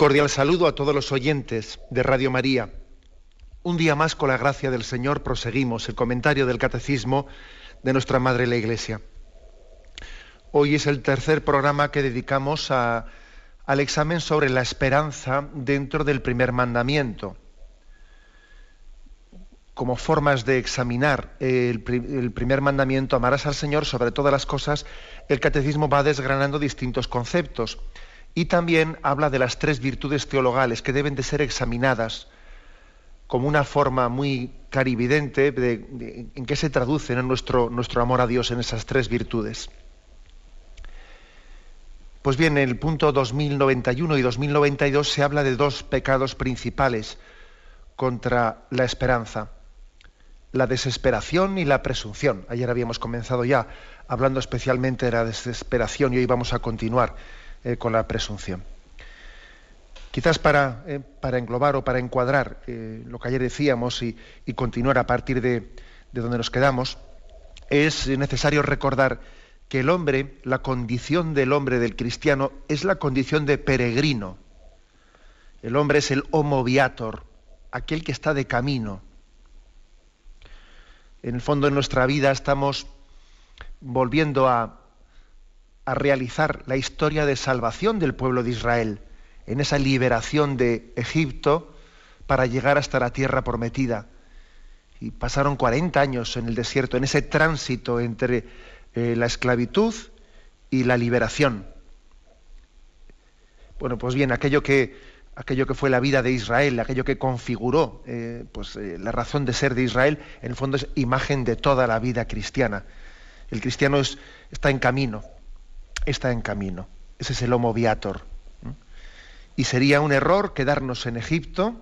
Cordial saludo a todos los oyentes de Radio María. Un día más, con la gracia del Señor, proseguimos el comentario del Catecismo de nuestra Madre la Iglesia. Hoy es el tercer programa que dedicamos al examen sobre la esperanza dentro del primer mandamiento. Como formas de examinar el, primer mandamiento, amarás al Señor sobre todas las cosas, el Catecismo va desgranando distintos conceptos y también habla de las tres virtudes teologales que deben de ser examinadas como una forma muy clarividente de, en qué se traduce nuestro, nuestro amor a Dios en esas tres virtudes. Pues bien, en el punto 2091 y 2092 se habla de dos pecados principales contra la esperanza, la desesperación y la presunción. Ayer habíamos comenzado ya hablando especialmente de la desesperación y hoy vamos a continuar eh, con la presunción. Quizás para, eh, para, englobar o para encuadrar eh, lo que ayer decíamos y, continuar a partir de, de, donde nos quedamos, es necesario recordar que el hombre, la condición del hombre, del cristiano, es la condición de peregrino. El hombre es el homo viator, aquel que está de camino. En el fondo de nuestra vida estamos volviendo a, a realizar la historia de salvación del pueblo de Israel, en esa liberación de Egipto para llegar hasta la tierra prometida. Y pasaron 40 años en el desierto, en ese tránsito entre eh, la esclavitud y la liberación. Bueno, pues bien, aquello que, aquello que fue la vida de Israel, aquello que configuró eh, pues, eh, la razón de ser de Israel, en el fondo es imagen de toda la vida cristiana. El cristiano está en camino, está en camino. Ese es el Homo Viator. Y sería un error quedarnos en Egipto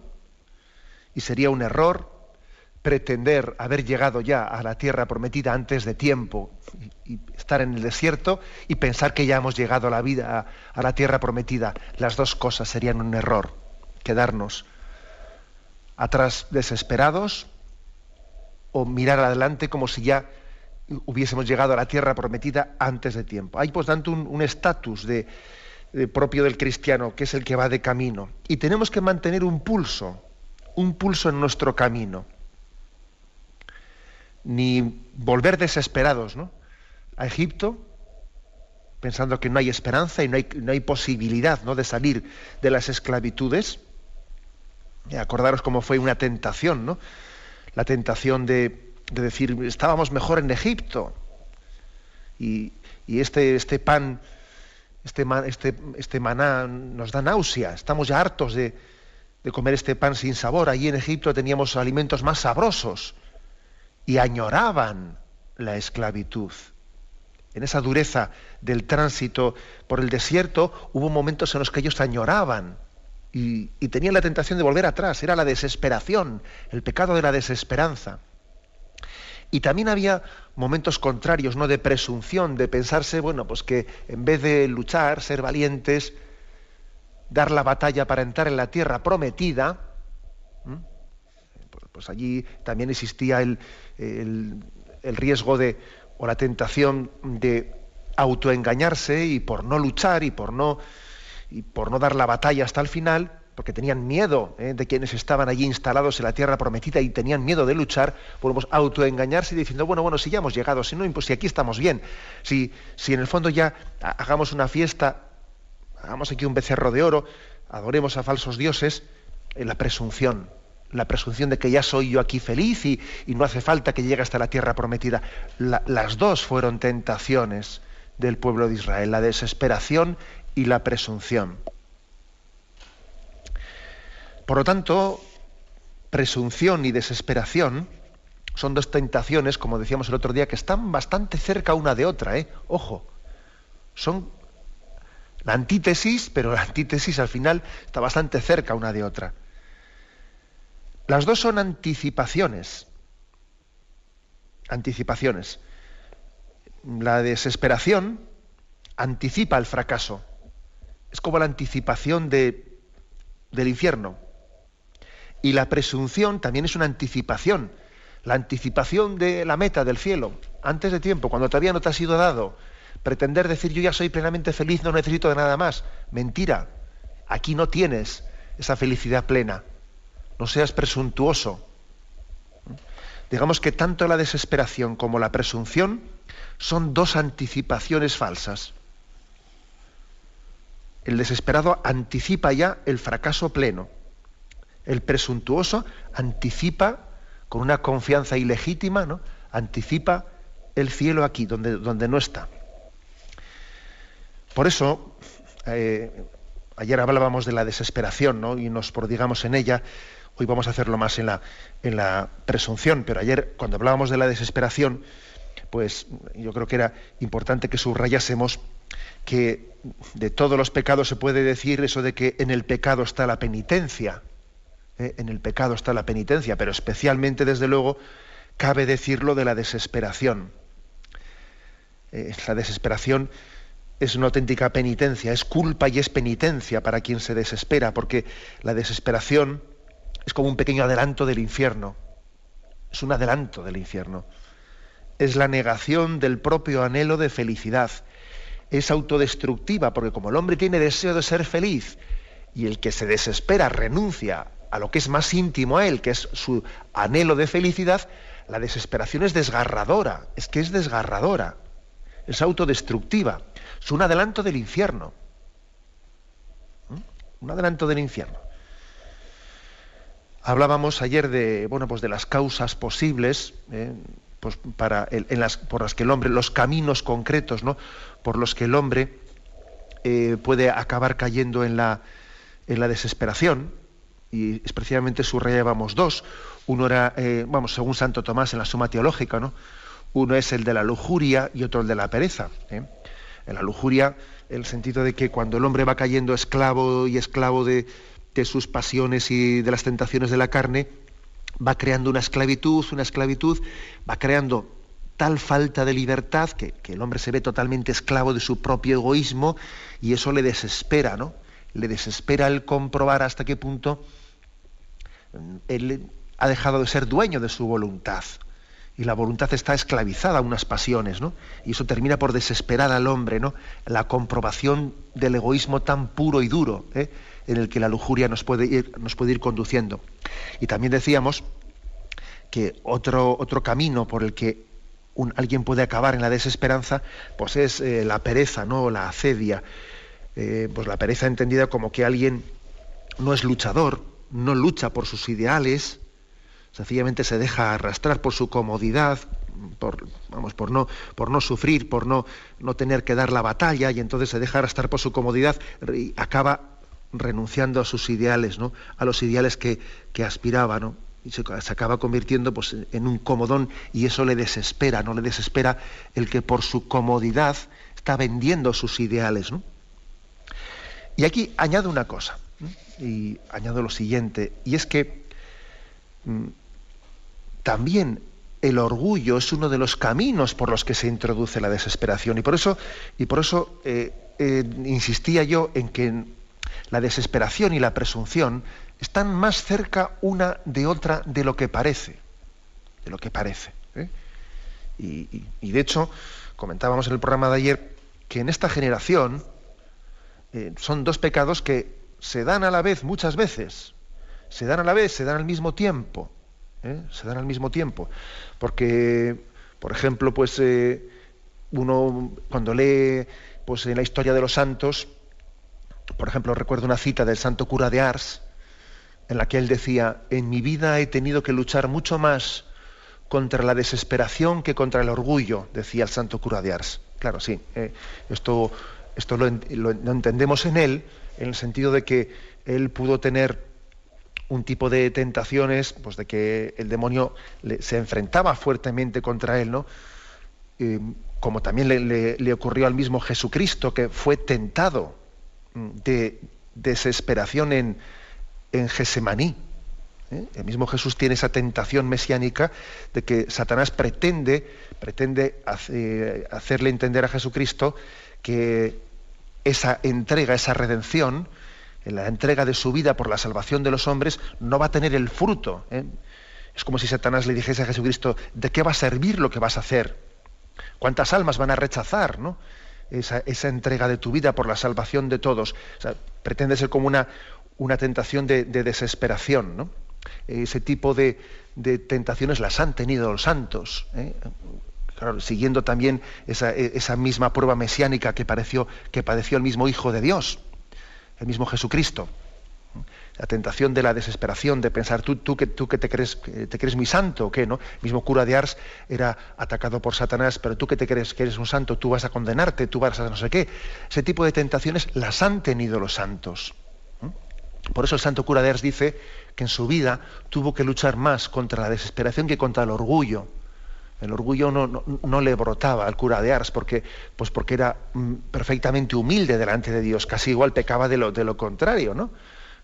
y sería un error pretender haber llegado ya a la tierra prometida antes de tiempo y, estar en el desierto y pensar que ya hemos llegado a la vida, a, la tierra prometida. Las dos cosas serían un error. Quedarnos atrás desesperados o mirar adelante como si ya hubiésemos llegado a la tierra prometida antes de tiempo. Hay, por tanto, un estatus de, propio del cristiano, que es el que va de camino. Y tenemos que mantener un pulso, un pulso en nuestro camino. Ni volver desesperados ¿no? a Egipto, pensando que no hay esperanza y no hay, posibilidad ¿no? de salir de las esclavitudes. Acordaros cómo fue una tentación, ¿no? La tentación de, de decir, estábamos mejor en Egipto. Y, este, este pan, este, este, este, maná nos da náusea, estamos ya hartos de, de comer este pan sin sabor. Allí en Egipto teníamos alimentos más sabrosos y añoraban la esclavitud. En esa dureza del tránsito por el desierto hubo momentos en los que ellos añoraban y, y tenían la tentación de volver atrás. Era la desesperación, el pecado de la desesperanza. Y también había momentos contrarios, ¿no? De presunción, de pensarse, bueno, pues que en vez de luchar, ser valientes, dar la batalla para entrar en la tierra prometida, pues, pues allí también existía el, el, riesgo de, o la tentación de autoengañarse y por no luchar y por no, y por no dar la batalla hasta el final, porque tenían miedo ¿eh? de quienes estaban allí instalados en la tierra prometida y tenían miedo de luchar, podemos autoengañarse diciendo, bueno, bueno, si ya hemos llegado, si no, pues si aquí estamos bien, si, si en el fondo ya hagamos una fiesta, hagamos aquí un becerro de oro, adoremos a falsos dioses, la presunción, la presunción de que ya soy yo aquí feliz y, no hace falta que llegue hasta la tierra prometida. las dos fueron tentaciones del pueblo de Israel, la desesperación y la presunción. Por lo tanto, presunción y desesperación son dos tentaciones, como decíamos el otro día, que están bastante cerca una de otra, ¿eh? Ojo, son La antítesis, pero la antítesis al final está bastante cerca una de otra. Las dos son anticipaciones. Anticipaciones. La desesperación anticipa el fracaso. Es como la anticipación de, del infierno. Y la presunción también es una anticipación. La anticipación de la meta del cielo, antes de tiempo, cuando todavía no te ha sido dado. Pretender decir yo ya soy plenamente feliz, no necesito de nada más. Mentira. Aquí no tienes esa felicidad plena no seas presuntuoso. Digamos que tanto la desesperación como la presunción son dos anticipaciones falsas. El desesperado anticipa ya el fracaso pleno. El presuntuoso anticipa, con una confianza ilegítima, ¿no? anticipa el cielo aquí, donde, donde no está. Por eso, eh, ayer hablábamos de la desesperación ¿no? y nos prodigamos en ella. Hoy vamos a hacerlo más en la, en la presunción, pero ayer cuando hablábamos de la desesperación, pues yo creo que era importante que subrayásemos que de todos los pecados se puede decir eso de que en el pecado está la penitencia. ¿Eh? En el pecado está la penitencia, pero especialmente, desde luego, cabe decirlo de la desesperación. Eh, la desesperación es una auténtica penitencia, es culpa y es penitencia para quien se desespera, porque la desesperación es como un pequeño adelanto del infierno. Es un adelanto del infierno. Es la negación del propio anhelo de felicidad. Es autodestructiva porque como el hombre tiene deseo de ser feliz y el que se desespera renuncia a lo que es más íntimo a él, que es su anhelo de felicidad, la desesperación es desgarradora, es que es desgarradora, es autodestructiva, es un adelanto del infierno. ¿Mm? Un adelanto del infierno. Hablábamos ayer de, bueno, pues de las causas posibles eh, pues para en las, por las que el hombre, los caminos concretos, ¿no? por los que el hombre eh, puede acabar cayendo en la, en la desesperación, y especialmente subrayábamos dos. Uno era, eh, vamos, según Santo Tomás en la Suma Teológica, ¿no? Uno es el de la lujuria y otro el de la pereza. En la lujuria, el sentido de que cuando el hombre va cayendo esclavo y esclavo de, de sus pasiones y de las tentaciones de la carne, va creando una esclavitud, una esclavitud, va creando tal falta de libertad que, el hombre se ve totalmente esclavo de su propio egoísmo y eso le desespera, ¿no? Le desespera el comprobar hasta qué punto él ha dejado de ser dueño de su voluntad. Y la voluntad está esclavizada a unas pasiones, ¿no? Y eso termina por desesperar al hombre, ¿no? La comprobación del egoísmo tan puro y duro, ¿eh? en el que la lujuria nos puede ir, nos puede ir conduciendo. Y también decíamos que otro, otro camino por el que alguien puede acabar en la desesperanza, pues es eh, la pereza, ¿no? la acedia. Eh, pues la pereza entendida como que alguien no es luchador, no lucha por sus ideales, sencillamente se deja arrastrar por su comodidad, por, vamos, por, no, por no sufrir, por no, no tener que dar la batalla, y entonces se deja arrastrar por su comodidad y acaba renunciando a sus ideales, ¿no? a los ideales que, aspiraba, ¿no? y se, acaba convirtiendo pues, en un comodón y eso le desespera, no le desespera el que por su comodidad está vendiendo sus ideales. ¿no? Y aquí añado una cosa, y añado lo siguiente, y es que mm, también el orgullo es uno de los caminos por los que se introduce la desesperación, y por eso, y por eso eh, eh, insistía yo en que la desesperación y la presunción están más cerca una de otra de lo que parece. De lo que parece. ¿eh? Y, de hecho, comentábamos en el programa de ayer que en esta generación son dos pecados que se dan a la vez muchas veces. Se dan a la vez, se dan al mismo tiempo. ¿eh? Se dan al mismo tiempo. Porque, por ejemplo, pues uno cuando lee pues, en la historia de los santos, por ejemplo, recuerdo una cita del santo cura de Ars, en la que él decía, en mi vida he tenido que luchar mucho más contra la desesperación que contra el orgullo, decía el santo cura de Ars. Claro, sí, eh, esto, esto lo, entendemos en él, en el sentido de que él pudo tener un tipo de tentaciones, pues de que el demonio se enfrentaba fuertemente contra él, ¿no? Como también le, ocurrió al mismo Jesucristo, que fue tentado de desesperación en, en Gesemaní. ¿eh? El mismo Jesús tiene esa tentación mesiánica de que Satanás pretende, pretende hacerle entender a Jesucristo que esa entrega, esa redención, la entrega de su vida por la salvación de los hombres, no va a tener el fruto. ¿eh? Es como si Satanás le dijese a Jesucristo, ¿de qué va a servir lo que vas a hacer? ¿Cuántas almas van a rechazar ¿no? esa, entrega de tu vida por la salvación de todos? pretende ser como una, una tentación de, desesperación. Ese tipo de, tentaciones las han tenido los santos. ¿eh? Siguiendo también esa, esa, misma prueba mesiánica que, pareció, que padeció el mismo Hijo de Dios, el mismo Jesucristo. La tentación de la desesperación, de pensar, tú, que, tú que te crees, te crees muy santo qué, ¿no? El mismo cura de Ars era atacado por Satanás, pero tú que te crees que eres un santo, tú vas a condenarte, tú vas a no sé qué. Ese tipo de tentaciones las han tenido los santos. Por eso el santo cura de Ars dice que en su vida tuvo que luchar más contra la desesperación que contra el orgullo. El orgullo no, le brotaba al cura de Ars porque, pues porque era mm, perfectamente humilde delante de Dios, casi igual pecaba de lo, contrario, ¿no?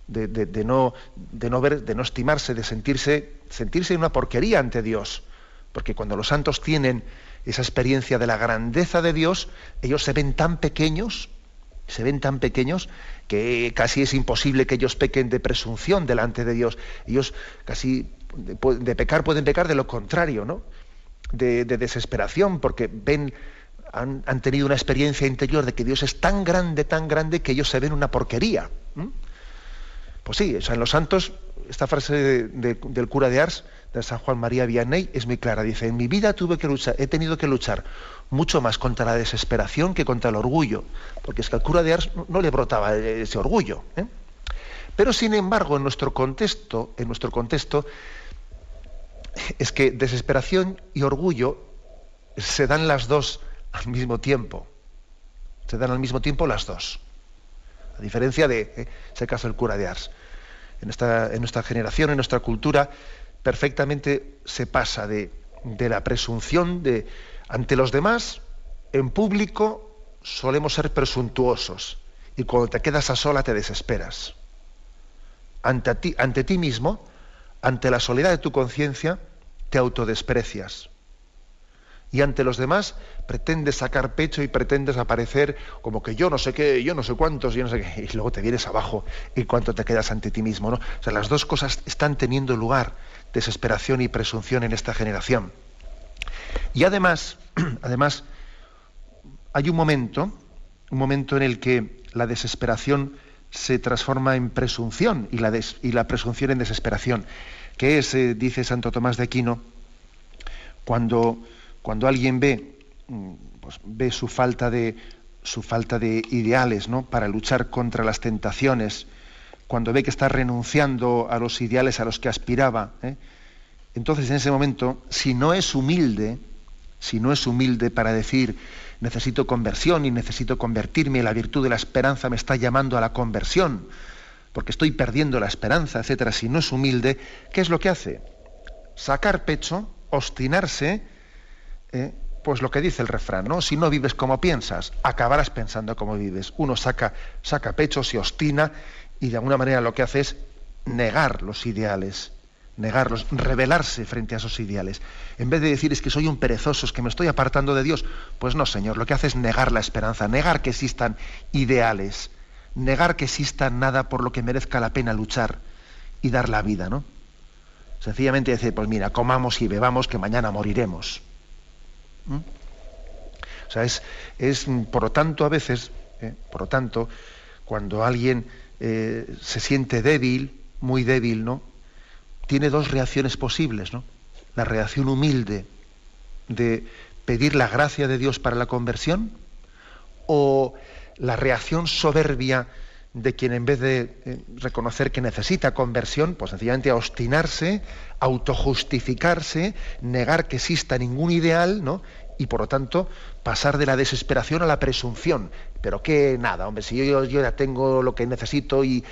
De, no, de no ver, de no estimarse, de sentirse, sentirse una porquería ante Dios. Porque cuando los santos tienen esa experiencia de la grandeza de Dios, ellos se ven tan pequeños, se ven tan pequeños que casi es imposible que ellos pequen de presunción delante de Dios. Ellos casi de, pecar pueden pecar de lo contrario, ¿no? De, desesperación, porque ven, han, tenido una experiencia interior de que Dios es tan grande, tan grande, que ellos se ven una porquería. Pues sí, en los santos, esta frase del cura de Ars, de San Juan María Vianney, es muy clara. Dice, en mi vida tuve que luchar, he tenido que luchar mucho más contra la desesperación que contra el orgullo, porque es que al cura de Ars no, le brotaba ese orgullo. ¿eh? Pero sin embargo, en nuestro contexto, en nuestro contexto, es que desesperación y orgullo se dan las dos al mismo tiempo. Se dan al mismo tiempo las dos. A diferencia de ¿eh? ese caso del cura de Ars. En, en nuestra generación, en nuestra cultura, perfectamente se pasa de, de la presunción de ante los demás, en público, solemos ser presuntuosos y cuando te quedas a sola te desesperas. Ante ti, ante ti mismo, ante la soledad de tu conciencia, te autodesprecias. Y ante los demás pretendes sacar pecho y pretendes aparecer como que yo no sé qué, yo no sé cuántos, yo no sé qué, y luego te vienes abajo y cuanto te quedas ante ti mismo. ¿no? O sea, las dos cosas están teniendo lugar, desesperación y presunción en esta generación. Y además, además, hay un momento, un momento en el que la desesperación se transforma en presunción y la, presunción en desesperación, que es, eh, dice Santo Tomás de Aquino, cuando, cuando alguien ve, mm, pues, ve su falta de su falta de ideales ¿no? para luchar contra las tentaciones, cuando ve que está renunciando a los ideales a los que aspiraba, ¿eh? entonces en ese momento, si no es humilde, si no es humilde para decir necesito conversión y necesito convertirme, la virtud de la esperanza me está llamando a la conversión, porque estoy perdiendo la esperanza, etcétera, si no es humilde, ¿qué es lo que hace? Sacar pecho, obstinarse, eh, pues lo que dice el refrán, ¿no? Si no vives como piensas, acabarás pensando como vives. Uno saca, saca pecho, se obstina y de alguna manera lo que hace es negar los ideales negarlos, rebelarse frente a esos ideales. En vez de decir es que soy un perezoso, es que me estoy apartando de Dios, pues no, Señor, lo que hace es negar la esperanza, negar que existan ideales, negar que exista nada por lo que merezca la pena luchar y dar la vida, ¿no? Sencillamente decir, pues mira, comamos y bebamos que mañana moriremos. ¿Mm? O sea, es, es, por lo tanto, a veces, ¿eh? por lo tanto, cuando alguien eh, se siente débil, muy débil, ¿no? Tiene dos reacciones posibles, ¿no? La reacción humilde de pedir la gracia de Dios para la conversión o la reacción soberbia de quien en vez de eh, reconocer que necesita conversión, pues sencillamente obstinarse, autojustificarse, negar que exista ningún ideal, ¿no? y por lo tanto pasar de la desesperación a la presunción. Pero que nada, hombre, si yo, ya tengo lo que necesito y,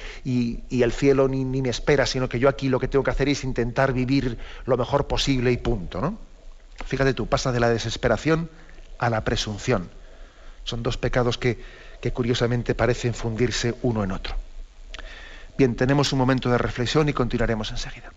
el cielo ni, ni, me espera, sino que yo aquí lo que tengo que hacer es intentar vivir lo mejor posible y punto, ¿no? Fíjate tú, pasa de la desesperación a la presunción. Son dos pecados que, que curiosamente parecen fundirse uno en otro. Bien, tenemos un momento de reflexión y continuaremos enseguida.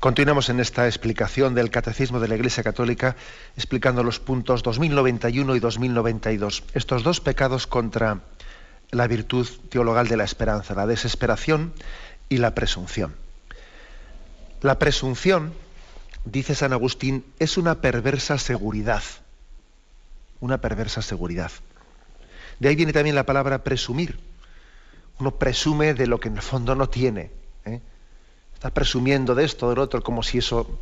Continuamos en esta explicación del Catecismo de la Iglesia Católica, explicando los puntos 2091 y 2092. Estos dos pecados contra la virtud teologal de la esperanza, la desesperación y la presunción. La presunción, dice San Agustín, es una perversa seguridad. Una perversa seguridad. De ahí viene también la palabra presumir. Uno presume de lo que en el fondo no tiene. ¿eh? Está presumiendo de esto, del otro, como si eso,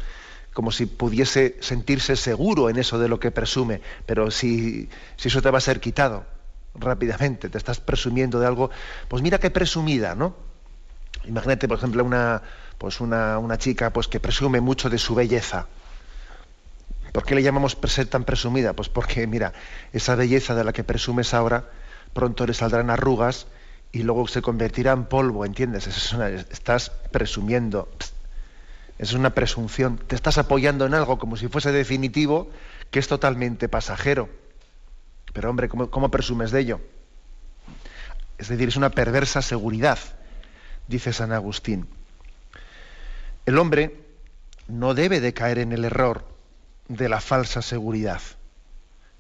como si pudiese sentirse seguro en eso de lo que presume, pero si, si eso te va a ser quitado rápidamente, te estás presumiendo de algo, pues mira qué presumida, ¿no? Imagínate, por ejemplo, una, pues una, una chica pues, que presume mucho de su belleza. ¿Por qué le llamamos ser tan presumida? Pues porque, mira, esa belleza de la que presumes ahora, pronto le saldrán arrugas y luego se convertirá en polvo, ¿entiendes? estás presumiendo, es una presunción, te estás apoyando en algo como si fuese definitivo, que es totalmente pasajero. Pero hombre, ¿cómo, presumes de ello? Es decir, es una perversa seguridad, dice San Agustín. El hombre no debe de caer en el error de la falsa seguridad.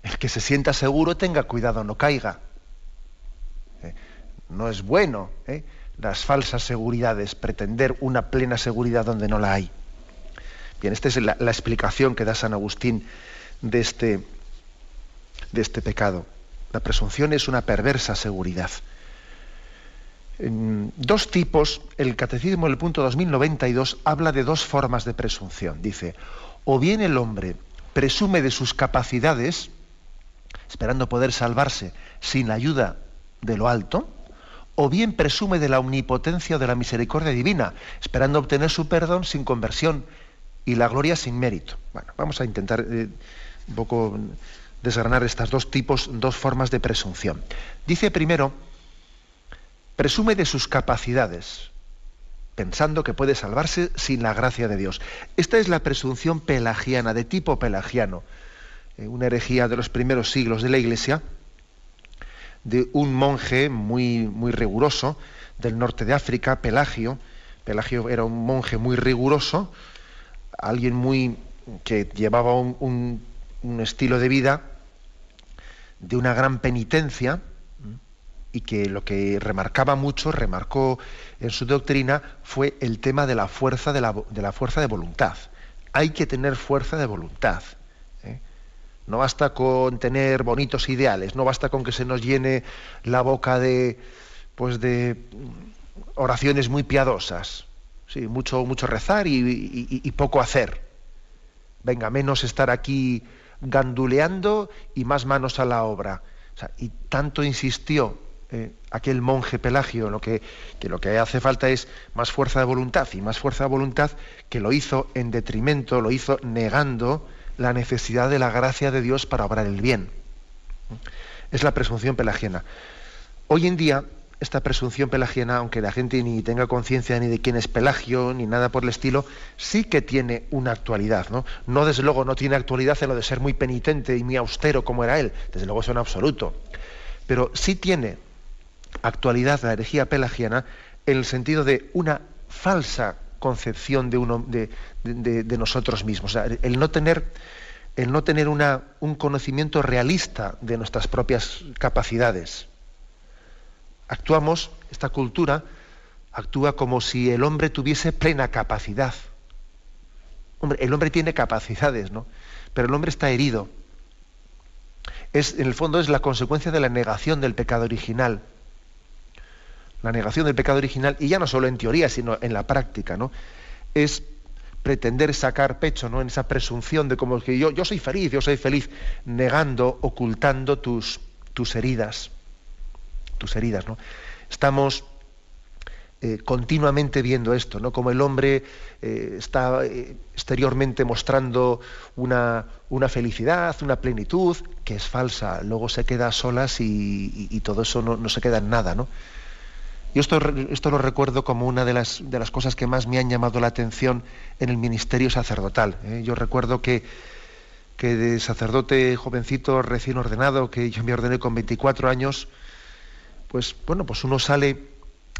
El que se sienta seguro tenga cuidado, no caiga no es bueno ¿eh? las falsas seguridades, pretender una plena seguridad donde no la hay. Bien, esta es la, explicación que da San Agustín de este, de este pecado. La presunción es una perversa seguridad. En dos tipos, el Catecismo en el punto 2092 habla de dos formas de presunción. Dice, o bien el hombre presume de sus capacidades, esperando poder salvarse sin la ayuda de lo alto, o bien presume de la omnipotencia o de la misericordia divina, esperando obtener su perdón sin conversión y la gloria sin mérito. Bueno, vamos a intentar eh, un poco desgranar estas dos tipos, dos formas de presunción. Dice primero, presume de sus capacidades, pensando que puede salvarse sin la gracia de Dios. Esta es la presunción pelagiana, de tipo pelagiano, eh, una herejía de los primeros siglos de la Iglesia, de un monje muy, muy riguroso del norte de África, Pelagio. Pelagio era un monje muy riguroso, alguien muy que llevaba un, estilo de vida de una gran penitencia y que lo que remarcaba mucho, remarcó en su doctrina, fue el tema de la fuerza de la, de la fuerza de voluntad. Hay que tener fuerza de voluntad. No basta con tener bonitos ideales, no basta con que se nos llene la boca de, pues de oraciones muy piadosas. Sí, mucho, mucho rezar y, poco hacer. Venga, menos estar aquí ganduleando y más manos a la obra. y tanto insistió eh, aquel monje Pelagio lo que, que lo que hace falta es más fuerza de voluntad y más fuerza de voluntad que lo hizo en detrimento, lo hizo negando la necesidad de la gracia de Dios para obrar el bien. Es la presunción pelagiana. Hoy en día esta presunción pelagiana, aunque la gente ni tenga conciencia ni de quién es Pelagio, ni nada por el estilo, sí que tiene una actualidad, ¿no? Desde luego, no tiene actualidad en lo de ser muy penitente y muy austero como era él, desde luego eso en absoluto. Pero sí tiene actualidad la herejía pelagiana en el sentido de una falsa concepción de, uno, de, nosotros mismos. el no tener, el no tener una, un conocimiento realista de nuestras propias capacidades actuamos, esta cultura actúa como si el hombre tuviese plena capacidad. Hombre, el hombre tiene capacidades, ¿no? Pero el hombre está herido. Es, en el fondo es la consecuencia de la negación del pecado original. La negación del pecado original, y ya no solo en teoría, sino en la práctica, ¿no? Es pretender sacar pecho ¿no? en esa presunción de como que yo, yo soy feliz, yo soy feliz, negando, ocultando tus, tus heridas tus heridas. ¿no? Estamos eh, continuamente viendo esto, ¿no? Como el hombre eh, está eh, exteriormente mostrando una, una, felicidad, una plenitud, que es falsa. Luego se queda a solas y, todo eso no, se queda en nada, ¿no? Yo esto, esto lo recuerdo como una de las, de las cosas que más me han llamado la atención en el ministerio sacerdotal. Yo recuerdo que, que de sacerdote jovencito recién ordenado, que yo me ordené con 24 años, pues bueno, pues uno sale,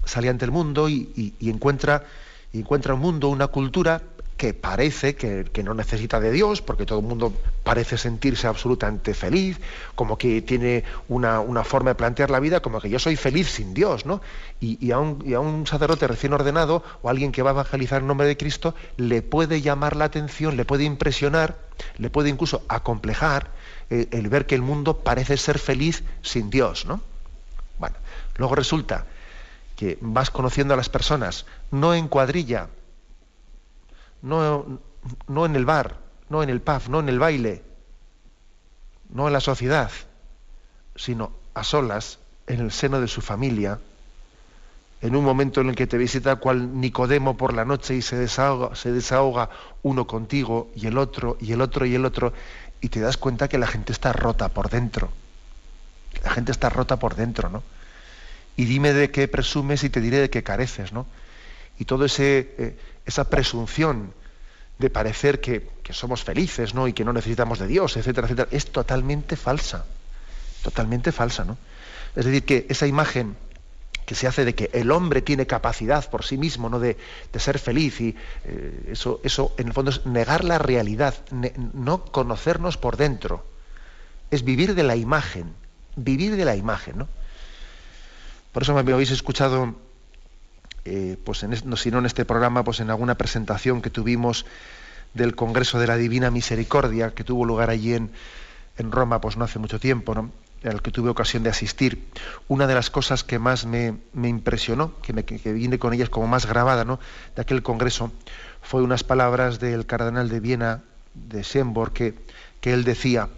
sale ante el mundo y, encuentra, encuentra un mundo, una cultura que parece que, no necesita de Dios, porque todo el mundo parece sentirse absolutamente feliz, como que tiene una, forma de plantear la vida, como que yo soy feliz sin Dios, ¿no? Y, a un, sacerdote recién ordenado o alguien que va a evangelizar en nombre de Cristo le puede llamar la atención, le puede impresionar, le puede incluso acomplejar eh, el ver que el mundo parece ser feliz sin Dios, ¿no? Bueno, luego resulta que vas conociendo a las personas, no en cuadrilla, no, no en el bar, no en el pub, no en el baile, no en la sociedad, sino a solas, en el seno de su familia, en un momento en el que te visita cual Nicodemo por la noche y se desahoga, se desahoga uno contigo y el otro y el otro y el otro, y te das cuenta que la gente está rota por dentro la gente está rota por dentro, ¿no? Y dime de qué presumes y te diré de qué careces, ¿no? Y toda eh, esa presunción de parecer que, somos felices, ¿no? Y que no necesitamos de Dios, etcétera, etcétera, es totalmente falsa. Totalmente falsa, ¿no? Es decir, que esa imagen que se hace de que el hombre tiene capacidad por sí mismo ¿no? de, ser feliz y eh, eso, eso en el fondo es negar la realidad, no conocernos por dentro, es vivir de la imagen, vivir de la imagen. ¿no? Por eso me habéis escuchado, eh, pues en, no, si no en este programa, pues en alguna presentación que tuvimos del Congreso de la Divina Misericordia, que tuvo lugar allí en, en Roma, pues no hace mucho tiempo, ¿no? al que tuve ocasión de asistir. Una de las cosas que más me, impresionó, que, me, que, vine con ellas como más grabada ¿no? de aquel congreso, fue unas palabras del cardenal de Viena, de Schönborn, que, que él decía,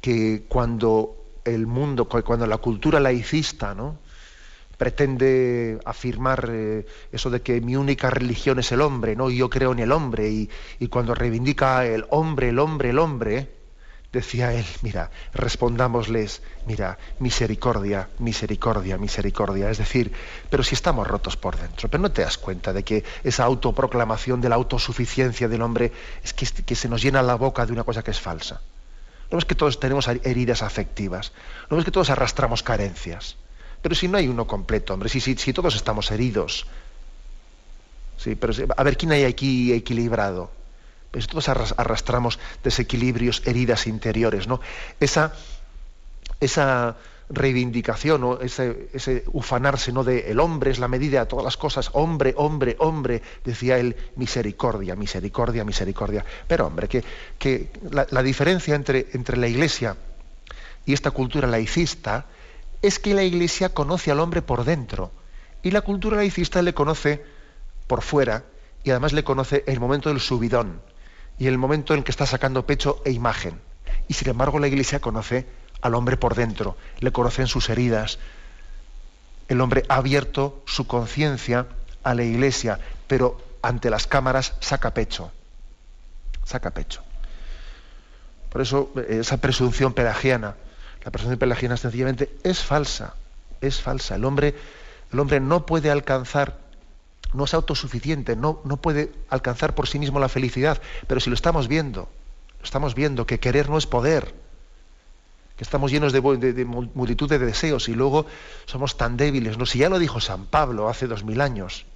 que cuando el mundo, cuando la cultura laicista, ¿no? Pretende afirmar eh, eso de que mi única religión es el hombre, ¿no? Y yo creo en el hombre, y, cuando reivindica el hombre, el hombre, el hombre, decía él, mira, respondámosles, mira, misericordia, misericordia, misericordia. Es decir, pero si estamos rotos por dentro, pero no te das cuenta de que esa autoproclamación de la autosuficiencia del hombre es que, que se nos llena la boca de una cosa que es falsa. No es que todos tenemos heridas afectivas, no es que todos arrastramos carencias. Pero si no hay uno completo, hombre, si, si, todos estamos heridos. Sí, pero a ver, ¿quién hay aquí equilibrado? Pues todos arrastramos desequilibrios, heridas interiores, ¿no? Esa, esa reivindicación o ese, ese, ufanarse ¿no? de el hombre es la medida de todas las cosas, hombre, hombre, hombre, decía él, misericordia, misericordia, misericordia. Pero hombre, que, que la, diferencia entre, entre la iglesia y esta cultura laicista es que la iglesia conoce al hombre por dentro y la cultura laicista le conoce por fuera y además le conoce el momento del subidón y el momento en que está sacando pecho e imagen. Y sin embargo la iglesia conoce al hombre por dentro, le conocen sus heridas. El hombre ha abierto su conciencia a la iglesia, pero ante las cámaras saca pecho. Saca pecho. Por eso esa presunción pelagiana, la presunción pelagiana sencillamente es falsa. es falsa. El hombre, el hombre no puede alcanzar, no es autosuficiente, no, no puede alcanzar por sí mismo la felicidad, pero si lo estamos viendo, lo estamos viendo, que querer no es poder, que estamos llenos de, multitud de deseos y luego somos tan débiles. ¿no? Si ya lo dijo San Pablo hace dos mil años,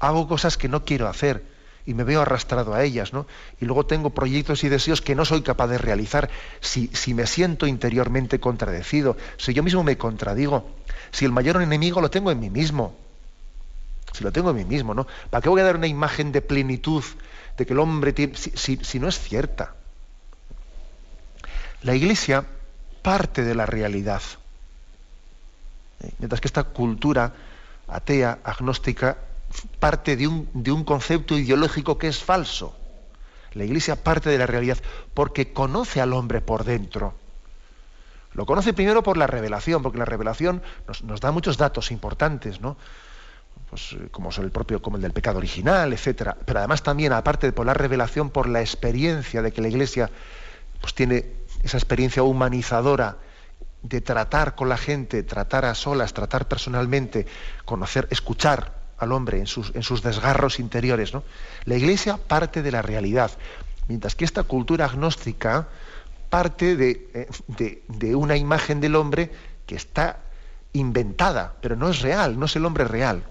hago cosas que no quiero hacer y me veo arrastrado a ellas, ¿no? Y luego tengo proyectos y deseos que no soy capaz de realizar si, si me siento interiormente contradecido, si yo mismo me contradigo, si el mayor enemigo lo tengo en mí mismo, si lo tengo en mí mismo, ¿no? ¿Para qué voy a dar una imagen de plenitud, de que el hombre tiene, si, si no es cierta? La Iglesia parte de la realidad, ¿eh? mientras que esta cultura atea, agnóstica, parte de un, de un concepto ideológico que es falso. La Iglesia parte de la realidad porque conoce al hombre por dentro. Lo conoce primero por la revelación, porque la revelación nos, da muchos datos importantes, ¿no? Pues, eh, como el propio, como el del pecado original, etcétera. Pero además también, aparte de por la revelación, por la experiencia de que la Iglesia pues, tiene esa experiencia humanizadora de tratar con la gente, tratar a solas, tratar personalmente, conocer, escuchar al hombre en sus, en sus desgarros interiores. ¿no? La Iglesia parte de la realidad, mientras que esta cultura agnóstica parte de, eh, de, una imagen del hombre que está inventada, pero no es real, no es el hombre real.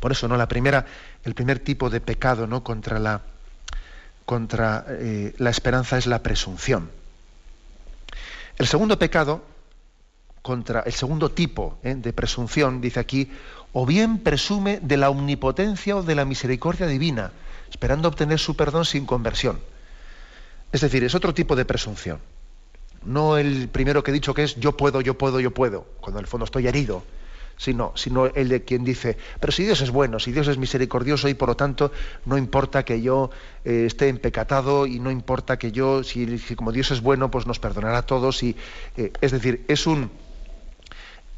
Por eso, ¿no? La primera, el primer tipo de pecado ¿no? contra, la, contra eh, la esperanza es la presunción. El segundo pecado, contra el segundo tipo ¿eh? de presunción, dice aquí, o bien presume de la omnipotencia o de la misericordia divina, esperando obtener su perdón sin conversión. Es decir, es otro tipo de presunción. No el primero que he dicho que es yo puedo, yo puedo, yo puedo, cuando en el fondo estoy herido, sino, sino el de quien dice, pero si Dios es bueno, si Dios es misericordioso y por lo tanto no importa que yo eh, esté empecatado y no importa que yo, si, como Dios es bueno, pues nos perdonará a todos. Y, eh, es decir, es un,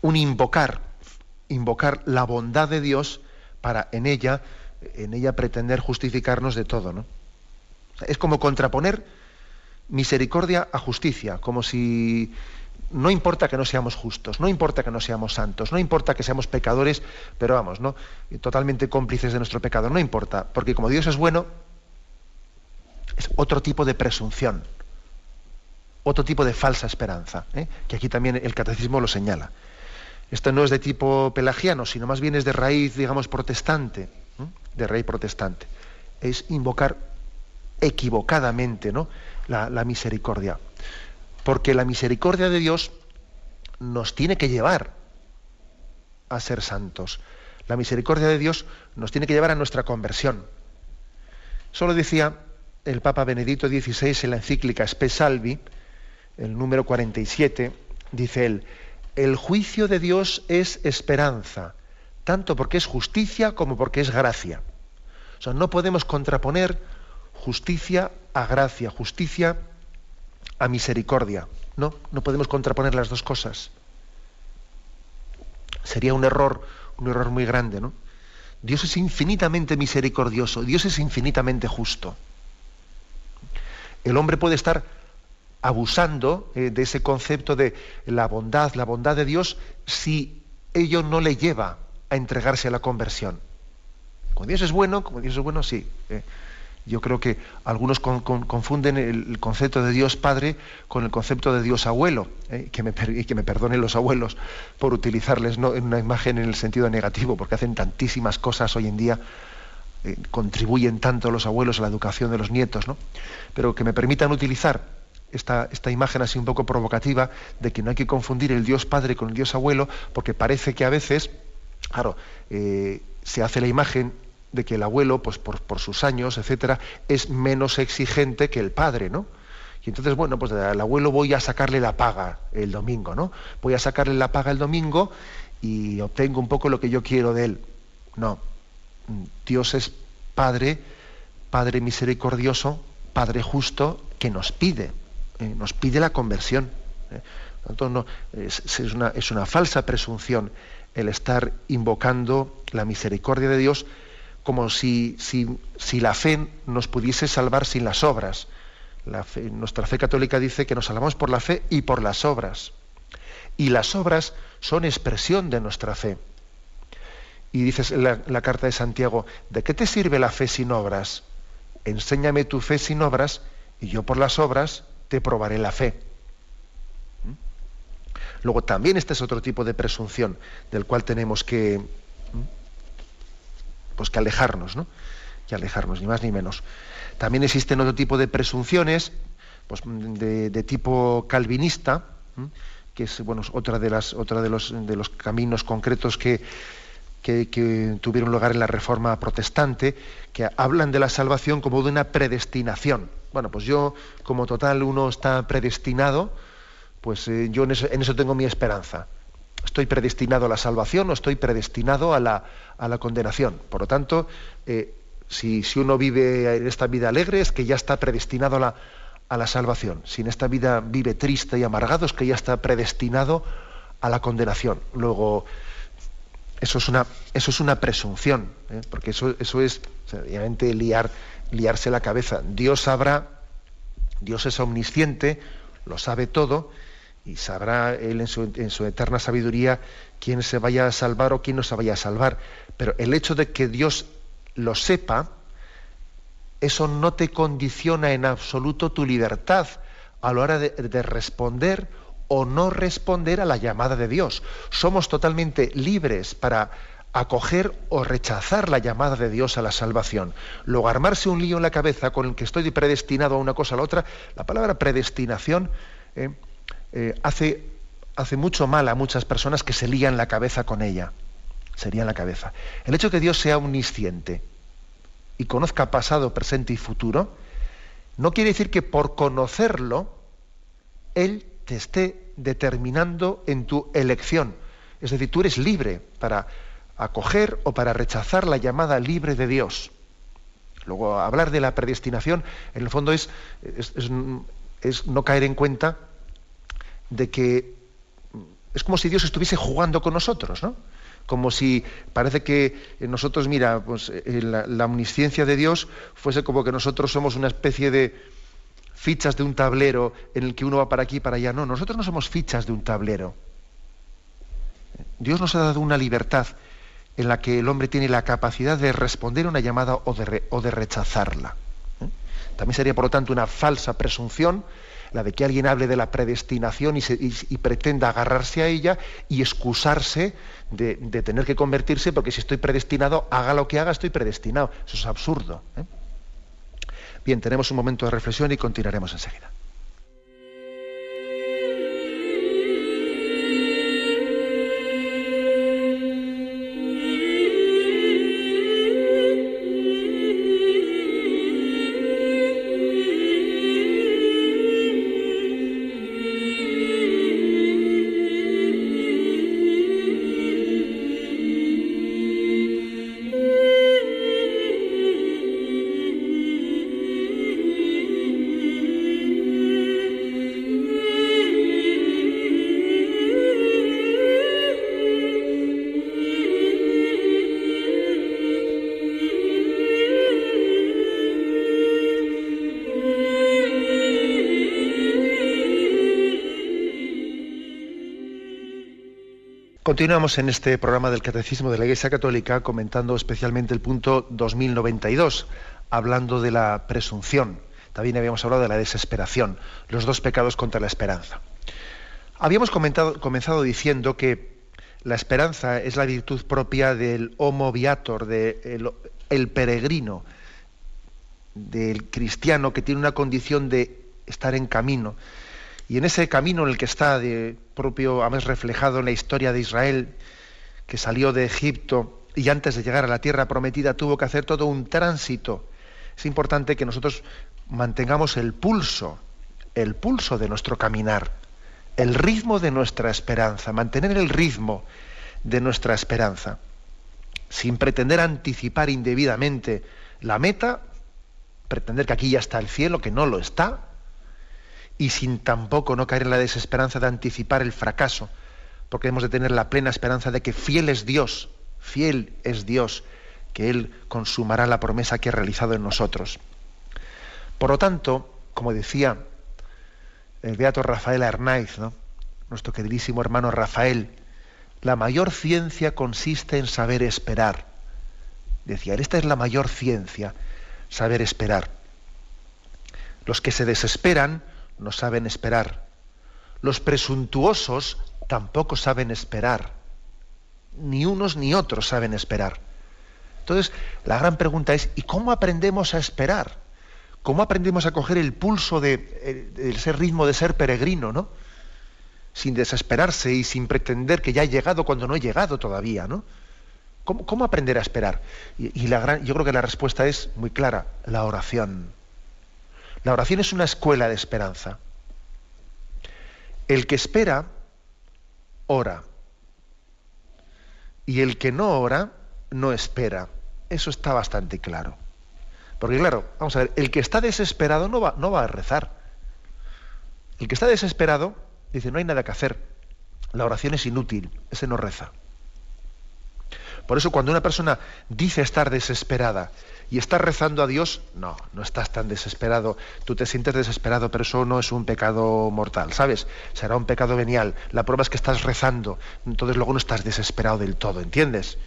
un invocar invocar la bondad de Dios para en ella, en ella pretender justificarnos de todo. ¿no? Es como contraponer misericordia a justicia, como si no importa que no seamos justos, no importa que no seamos santos, no importa que seamos pecadores, pero vamos, ¿no? Totalmente cómplices de nuestro pecado, no importa, porque como Dios es bueno, es otro tipo de presunción, otro tipo de falsa esperanza, ¿eh? que aquí también el catecismo lo señala. Esto no es de tipo pelagiano, sino más bien es de raíz, digamos, protestante, de raíz protestante. Es invocar equivocadamente ¿no? la, misericordia. Porque la misericordia de Dios nos tiene que llevar a ser santos. La misericordia de Dios nos tiene que llevar a nuestra conversión. Solo decía el Papa Benedicto XVI en la encíclica Spe Salvi, el número 47, dice él, el juicio de Dios es esperanza, tanto porque es justicia como porque es gracia. O sea, no podemos contraponer justicia a gracia, justicia a misericordia. No, no podemos contraponer las dos cosas. Sería un error, un error muy grande, ¿no? Dios es infinitamente misericordioso, Dios es infinitamente justo. El hombre puede estar abusando eh, de ese concepto de la bondad, la bondad de Dios, si ello no le lleva a entregarse a la conversión. Como Dios es bueno, como Dios es bueno, sí. Eh. yo creo que algunos confunden el concepto de Dios Padre con el concepto de Dios Abuelo, eh, que me, y que me perdonen los abuelos por utilizarles ¿no? en una imagen en el sentido negativo, porque hacen tantísimas cosas hoy en día, contribuyen tanto los abuelos a la educación de los nietos, ¿no? pero que me permitan utilizar esta, imagen así un poco provocativa de que no hay que confundir el Dios Padre con el Dios Abuelo, porque parece que a veces, claro, eh, se hace la imagen de que el abuelo, pues por, sus años, etcétera, es menos exigente que el padre, ¿no? Y entonces, bueno, pues al abuelo voy a sacarle la paga el domingo, ¿no? Voy a sacarle la paga el domingo y obtengo un poco lo que yo quiero de él. No. Dios es Padre, Padre misericordioso, Padre justo, que nos pide eh, nos pide la conversión. ¿eh? es, una, falsa presunción el estar invocando la misericordia de Dios como si, si, si la fe nos pudiese salvar sin las obras. La nuestra fe católica dice que nos salvamos por la fe y por las obras. y las obras son expresión de nuestra fe. Y dices en la, carta de Santiago, ¿de qué te sirve la fe sin obras? Enséñame tu fe sin obras y yo por las obras te probaré la fe. ¿Mm? Luego también este es otro tipo de presunción del cual tenemos que, ¿Mm? pues que alejarnos, ¿no? Que alejarnos, ni más ni menos. También existen otro tipo de presunciones, pues, de, tipo calvinista, que es bueno, otra de las otra de los, de los caminos concretos que, que, tuvieron lugar en la Reforma Protestante, que hablan de la salvación como de una predestinación. Bueno, pues yo, como total uno está predestinado, pues eh, yo en eso, tengo mi esperanza. Estoy predestinado a la salvación o estoy predestinado a la, a la condenación. Por lo tanto, eh, si, si, uno vive en esta vida alegre, es que ya está predestinado a la, a la salvación. Si en esta vida vive triste y amargado, es que ya está predestinado a la condenación. Luego, eso es una, eso es una presunción, ¿eh? porque eso, eso es obviamente liar, liarse la cabeza. Dios sabrá, Dios es omnisciente, lo sabe todo, y sabrá Él en su, en su, eterna sabiduría quién se vaya a salvar o quién no se vaya a salvar. Pero el hecho de que Dios lo sepa, eso no te condiciona en absoluto tu libertad a la hora de, de responder o no responder a la llamada de Dios. Somos totalmente libres para acoger o rechazar la llamada de Dios a la salvación. Luego, armarse un lío en la cabeza con el que estoy predestinado a una cosa a la otra, la palabra predestinación eh, eh, hace, hace mucho mal a muchas personas que se lían la cabeza con ella. Se lían la cabeza. El hecho de que Dios sea omnisciente y conozca pasado, presente y futuro, no quiere decir que por conocerlo, Él te esté determinando en tu elección. Es decir, tú eres libre para acoger o para rechazar la llamada libre de Dios. Luego, hablar de la predestinación, en el fondo es, no caer en cuenta de que es como si Dios estuviese jugando con nosotros, ¿no? Como si parece que nosotros, mira, pues eh, la omnisciencia de Dios fuese como que nosotros somos una especie de, fichas de un tablero en el que uno va para aquí y para allá. No, nosotros no somos fichas de un tablero. Dios nos ha dado una libertad en la que el hombre tiene la capacidad de responder a una llamada o de, rechazarla. ¿eh? También sería, por lo tanto, una falsa presunción la de que alguien hable de la predestinación y, pretenda agarrarse a ella y excusarse de, tener que convertirse porque si estoy predestinado, haga lo que haga, estoy predestinado. Eso es absurdo. ¿eh? Bien, tenemos un momento de reflexión y continuaremos enseguida. Continuamos en este programa del Catecismo de la Iglesia Católica comentando especialmente el punto 2092, hablando de la presunción. También habíamos hablado de la desesperación, los dos pecados contra la esperanza. Habíamos comenzado diciendo que la esperanza es la virtud propia del homo viator, del el peregrino, del cristiano que tiene una condición de estar en camino y en ese camino en el que está, de propio, además reflejado en la historia de Israel, que salió de Egipto y antes de llegar a la tierra prometida tuvo que hacer todo un tránsito. Es importante que nosotros mantengamos el pulso, el pulso de nuestro caminar, el ritmo de nuestra esperanza, mantener el ritmo de nuestra esperanza, sin pretender anticipar indebidamente la meta, pretender que aquí ya está el cielo, que no lo está, y sin tampoco no caer en la desesperanza de anticipar el fracaso, porque hemos de tener la plena esperanza de que fiel es Dios, fiel es Dios, que Él consumará la promesa que ha realizado en nosotros. Por lo tanto, como decía el beato Rafael Arnaiz, nuestro queridísimo hermano Rafael, la mayor ciencia consiste en saber esperar. Decía, esta es la mayor ciencia, saber esperar. Los que se desesperan no saben esperar. Los presuntuosos tampoco saben esperar. Ni unos ni otros saben esperar. Entonces, la gran pregunta es, ¿y cómo aprendemos a esperar? ¿Cómo aprendemos a coger el pulso de, ese ritmo de ser peregrino, ¿no? Sin desesperarse y sin pretender que ya he llegado cuando no he llegado todavía, ¿no? ¿Cómo, aprender a esperar? Y, la gran, yo creo que la respuesta es muy clara, la oración. La oración es una escuela de esperanza. El que espera, ora. Y el que no ora, no espera. Eso está bastante claro. Porque claro, vamos a ver, el que está desesperado no va, no va a rezar. El que está desesperado dice, no hay nada que hacer. La oración es inútil, ese no reza. Por eso cuando una persona dice estar desesperada y está rezando a Dios, no, no estás tan desesperado. Tú te sientes desesperado, pero eso no es un pecado mortal, ¿sabes? Será un pecado venial. La prueba es que estás rezando, entonces luego no estás desesperado del todo, ¿entiendes?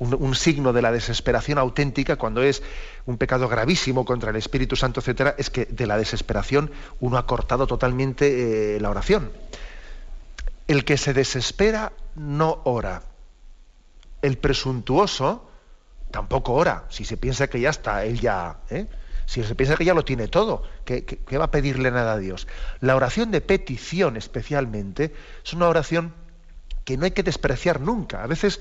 un, signo de la desesperación auténtica, cuando es un pecado gravísimo contra el Espíritu Santo, etcétera, es que de la desesperación uno ha cortado totalmente eh, la oración. El que se desespera no ora. El presuntuoso tampoco ora. Si se piensa que ya está, él ya. ¿eh? Si se piensa que ya lo tiene todo, ¿qué, qué va a pedirle nada a Dios? La oración de petición, especialmente, es una oración que no hay que despreciar nunca. A veces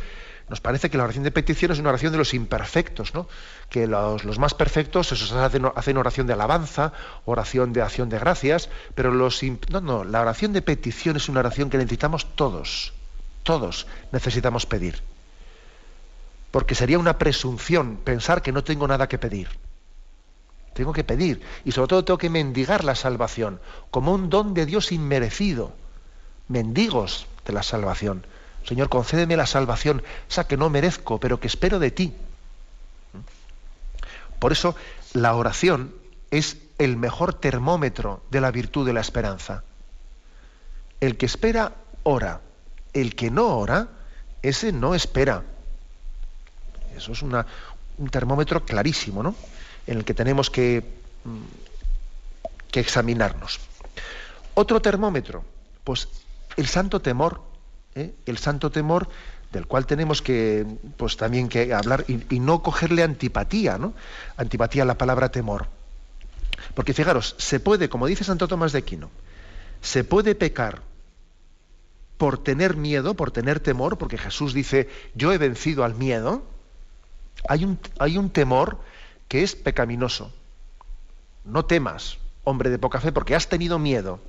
nos parece que la oración de petición es una oración de los imperfectos, ¿no? que los, más perfectos esos hacen, oración de alabanza, oración de acción de gracias, pero los... No, no, la oración de petición es una oración que necesitamos todos, todos necesitamos pedir. Porque sería una presunción pensar que no tengo nada que pedir. Tengo que pedir y sobre todo tengo que mendigar la salvación como un don de Dios inmerecido. Mendigos de la salvación. Señor, concédeme la salvación, esa que no merezco, pero que espero de ti. Por eso la oración es el mejor termómetro de la virtud de la esperanza. El que espera, ora. El que no ora, ese no espera. Eso es un termómetro clarísimo, ¿no? En el que tenemos que, mm, que examinarnos. Otro termómetro, pues el santo temor ¿eh? el santo temor del cual tenemos que pues también que hablar y, no cogerle antipatía, ¿no? Antipatía a la palabra temor. Porque fijaros, se puede, como dice Santo Tomás de Aquino, se puede pecar por tener miedo, por tener temor, porque Jesús dice, yo he vencido al miedo. Hay un, hay un temor que es pecaminoso. No temas, hombre de poca fe, porque has tenido miedo.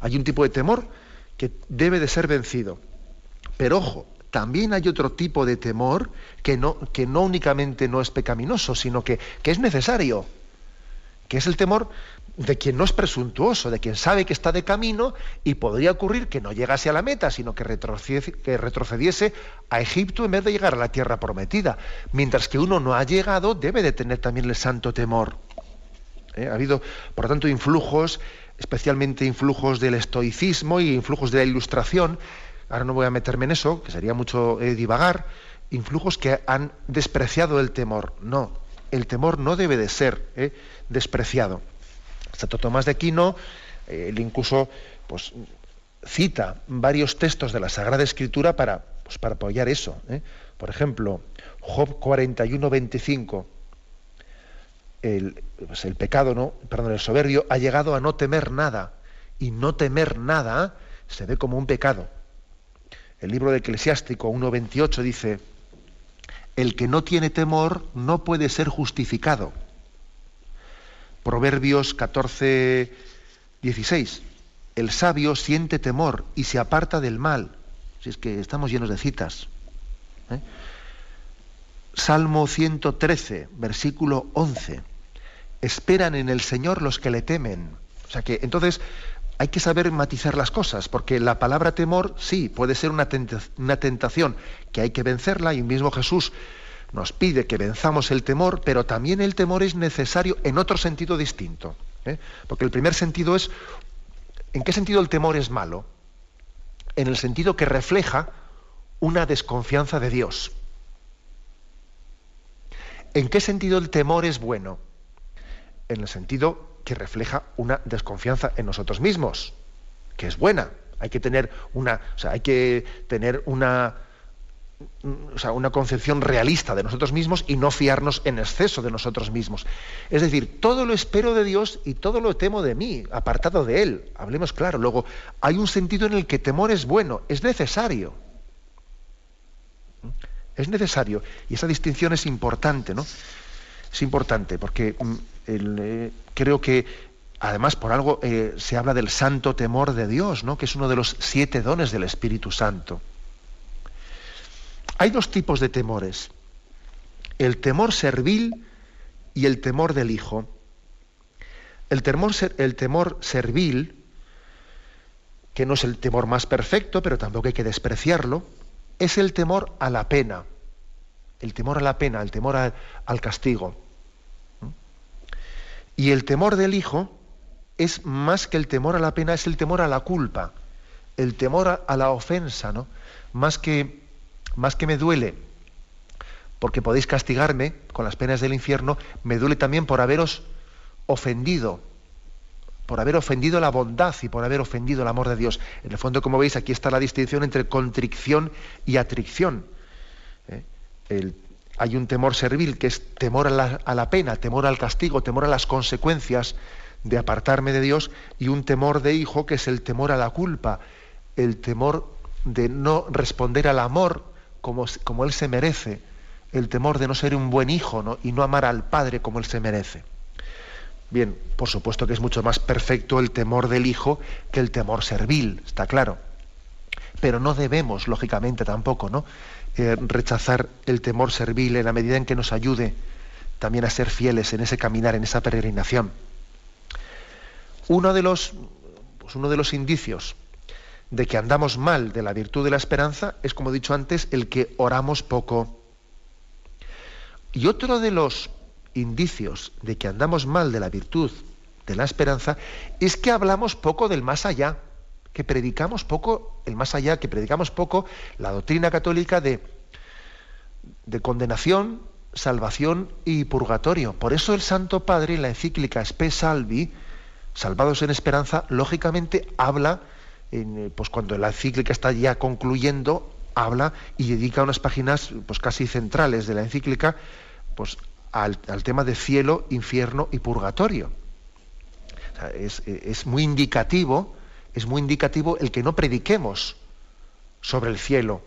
Hay un tipo de temor que debe de ser vencido. Pero ojo, también hay otro tipo de temor que no, que no únicamente no es pecaminoso, sino que, que es necesario, que es el temor de quien no es presuntuoso, de quien sabe que está de camino y podría ocurrir que no llegase a la meta, sino que retrocediese, a Egipto en vez de llegar a la tierra prometida. Mientras que uno no ha llegado, debe de tener también el santo temor. ¿Eh? Ha habido, por lo tanto, influjos especialmente influjos del estoicismo y influjos de la ilustración, ahora no voy a meterme en eso, que sería mucho eh, divagar, influjos que han despreciado el temor. No, el temor no debe de ser eh, despreciado. Santo Tomás de Aquino, eh, él incluso pues, cita varios textos de la Sagrada Escritura para, pues, apoyar eso. Por ejemplo, Job 41, 25 el, pues el pecado, ¿no? Perdón, el soberbio ha llegado a no temer nada. Y no temer nada se ve como un pecado. El libro de Eclesiástico 1.28 dice, el que no tiene temor no puede ser justificado. Proverbios 14, 16. El sabio siente temor y se aparta del mal. Si es que estamos llenos de citas. ¿eh? Salmo 113, versículo 11 esperan en el Señor los que le temen. O sea que entonces hay que saber matizar las cosas, porque la palabra temor sí puede ser una, tentación que hay que vencerla y mismo Jesús nos pide que venzamos el temor, pero también el temor es necesario en otro sentido distinto. ¿eh? Porque el primer sentido es ¿En qué sentido el temor es malo? En el sentido que refleja una desconfianza de Dios. ¿En qué sentido el temor es bueno? En el sentido que refleja una desconfianza en nosotros mismos, que es buena. Hay que tener una, o sea, hay que tener una, o sea, una concepción realista de nosotros mismos y no fiarnos en exceso de nosotros mismos. Es decir, todo lo espero de Dios y todo lo temo de mí, apartado de Él. Hablemos claro. Luego, hay un sentido en el que temor es bueno, es necesario. Es necesario. Y esa distinción es importante, ¿no? Es importante porque mm, eh, creo que además por algo eh, se habla del santo temor de Dios, ¿no? que es uno de los siete dones del Espíritu Santo. Hay dos tipos de temores, el temor servil y el temor del Hijo. El temor, el temor servil, que no es el temor más perfecto, pero tampoco hay que despreciarlo, es el temor a la pena, el temor a la pena, el temor al castigo. Y el temor del Hijo es más que el temor a la pena, es el temor a la culpa, el temor a, la ofensa, ¿no? Más que, más que me duele porque podéis castigarme con las penas del infierno, me duele también por haberos ofendido, por haber ofendido la bondad y por haber ofendido el amor de Dios. En el fondo, como veis, aquí está la distinción entre contrición y atricción. ¿Eh? hay un temor servil que es temor la, a la, pena, temor al castigo, temor a las consecuencias de apartarme de Dios, y un temor de hijo que es el temor a la culpa, el temor de no responder al amor como, como Él se merece, el temor de no ser un buen hijo ¿no? y no amar al Padre como Él se merece. Bien, por supuesto que es mucho más perfecto el temor del hijo que el temor servil, está claro. Pero no debemos, lógicamente, tampoco, ¿no? Eh, rechazar el temor servil en la medida en que nos ayude también a ser fieles en ese caminar, en esa peregrinación. Uno de los, pues uno de los indicios de que andamos mal de la virtud de la esperanza es, como he dicho antes, el que oramos poco. Y otro de los indicios de que andamos mal de la virtud de la esperanza es que hablamos poco del más allá, que predicamos poco el más allá, que predicamos poco la doctrina católica de, de condenación, salvación y purgatorio. Por eso el Santo Padre en la encíclica Spe Salvi, Salvados en Esperanza, lógicamente habla, en, pues cuando la encíclica está ya concluyendo, habla y dedica unas páginas pues casi centrales de la encíclica pues al, tema de cielo, infierno y purgatorio. es, muy indicativo, es muy indicativo el que no prediquemos sobre el cielo,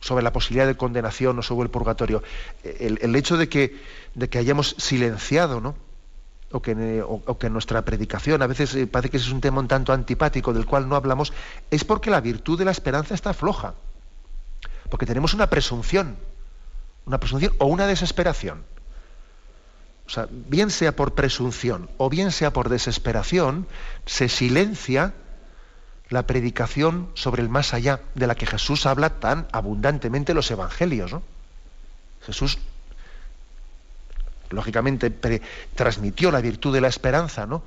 sobre la posibilidad de condenación o sobre el purgatorio. El, hecho de que, de que hayamos silenciado, ¿no? O que, o, que, nuestra predicación a veces eh, parece que es un tema un tanto antipático del cual no hablamos, es porque la virtud de la esperanza está floja. Porque tenemos una presunción, una presunción o una desesperación o sea, bien sea por presunción o bien sea por desesperación, se silencia la predicación sobre el más allá, de la que Jesús habla tan abundantemente en los evangelios. ¿no? Jesús, lógicamente, transmitió la virtud de la esperanza ¿no?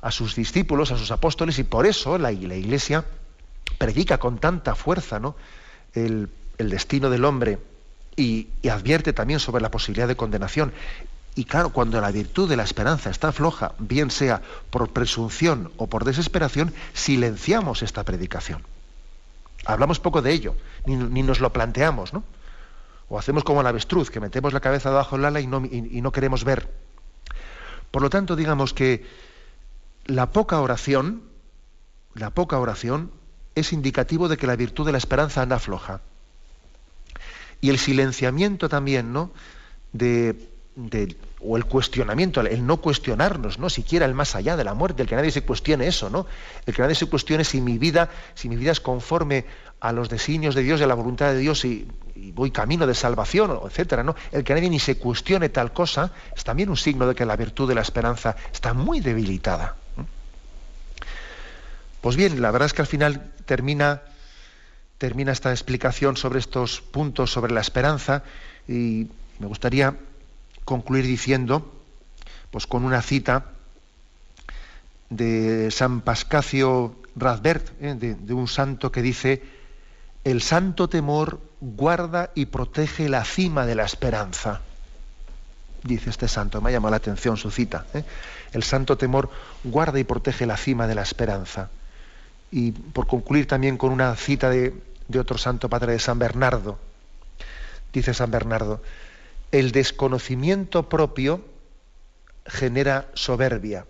a sus discípulos, a sus apóstoles, y por eso la, Iglesia predica con tanta fuerza ¿no? el, destino del hombre y, advierte también sobre la posibilidad de condenación. Y claro, cuando la virtud de la esperanza está floja, bien sea por presunción o por desesperación, silenciamos esta predicación. Hablamos poco de ello, ni, nos lo planteamos, ¿no? O hacemos como la avestruz, que metemos la cabeza debajo del ala y no, queremos ver. Por lo tanto, digamos que la poca oración, la poca oración es indicativo de que la virtud de la esperanza anda floja. Y el silenciamiento también, ¿no? O el cuestionamiento, el no cuestionarnos, ¿no? Siquiera el más allá de la muerte, el que nadie se cuestione eso, ¿no? El que nadie se cuestione si mi vida, si mi vida es conforme a los designios de Dios y a la voluntad de Dios y, voy camino de salvación, etcétera, ¿no? El que nadie ni se cuestione tal cosa es también un signo de que la virtud de la esperanza está muy debilitada. Pues bien, la verdad es que al final termina, termina esta explicación sobre estos puntos sobre la esperanza y me gustaría concluir diciendo, pues con una cita de San Pascacio Radbert, ¿eh? de, un santo que dice, el santo temor guarda y protege la cima de la esperanza. Dice este santo, me ha llamado la atención su cita. ¿eh? El santo temor guarda y protege la cima de la esperanza. Y por concluir también con una cita de, de otro santo padre de San Bernardo. Dice San Bernardo, el desconocimiento propio genera soberbia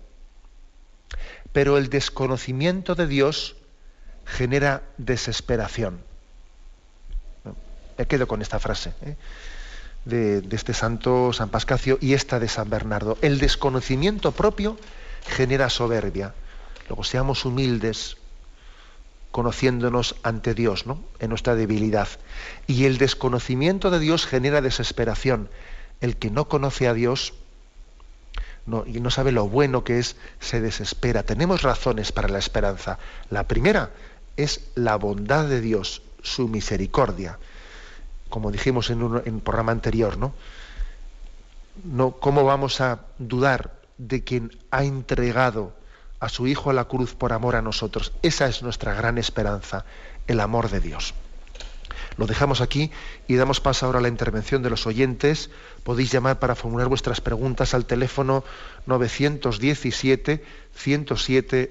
pero el desconocimiento de Dios genera desesperación. Me quedo con esta frase ¿eh? de, este santo San Pascacio y esta de San Bernardo. El desconocimiento propio genera soberbia. Luego seamos humildes, conociéndonos ante Dios, ¿no? En nuestra debilidad. Y el desconocimiento de Dios genera desesperación. El que no conoce a Dios y no sabe lo bueno que es, se desespera. Tenemos razones para la esperanza. La primera es la bondad de Dios, su misericordia. Como dijimos en un, programa anterior, ¿no? ¿no? ¿Cómo vamos a dudar de quien ha entregado a su Hijo a la cruz por amor a nosotros? Esa es nuestra gran esperanza, el amor de Dios. Lo dejamos aquí y damos paso ahora a la intervención de los oyentes. Podéis llamar para formular vuestras preguntas al teléfono 917 107